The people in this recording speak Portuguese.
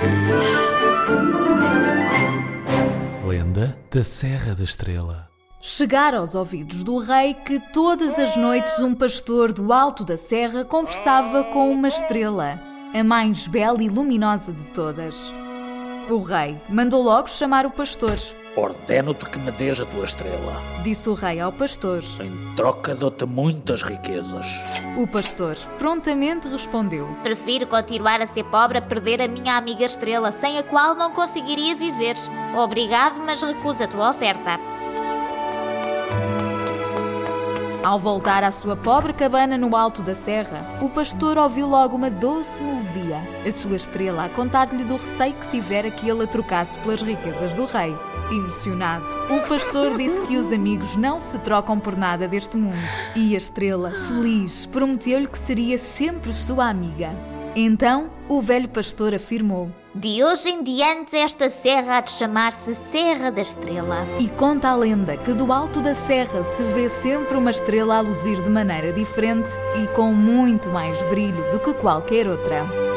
fiz. Lenda da Serra da Estrela. Chegar aos ouvidos do rei que todas as noites um pastor do alto da serra conversava com uma estrela, a mais bela e luminosa de todas. O rei mandou logo chamar o pastor. Ordeno-te que me dês a tua estrela. Disse o rei ao pastor. Em troca dou-te muitas riquezas. O pastor prontamente respondeu: Prefiro continuar a ser pobre a perder a minha amiga estrela, sem a qual não conseguiria viver. Obrigado, mas recuso a tua oferta. Ao voltar à sua pobre cabana no alto da serra, o pastor ouviu logo uma doce melodia, a sua estrela a contar-lhe do receio que tivera que ele a trocasse pelas riquezas do rei. Emocionado, o pastor disse que os amigos não se trocam por nada deste mundo. E a estrela, feliz, prometeu-lhe que seria sempre sua amiga. Então, o velho pastor afirmou: De hoje em diante, esta serra há de chamar-se Serra da Estrela. E conta a lenda que do alto da serra se vê sempre uma estrela a luzir de maneira diferente e com muito mais brilho do que qualquer outra.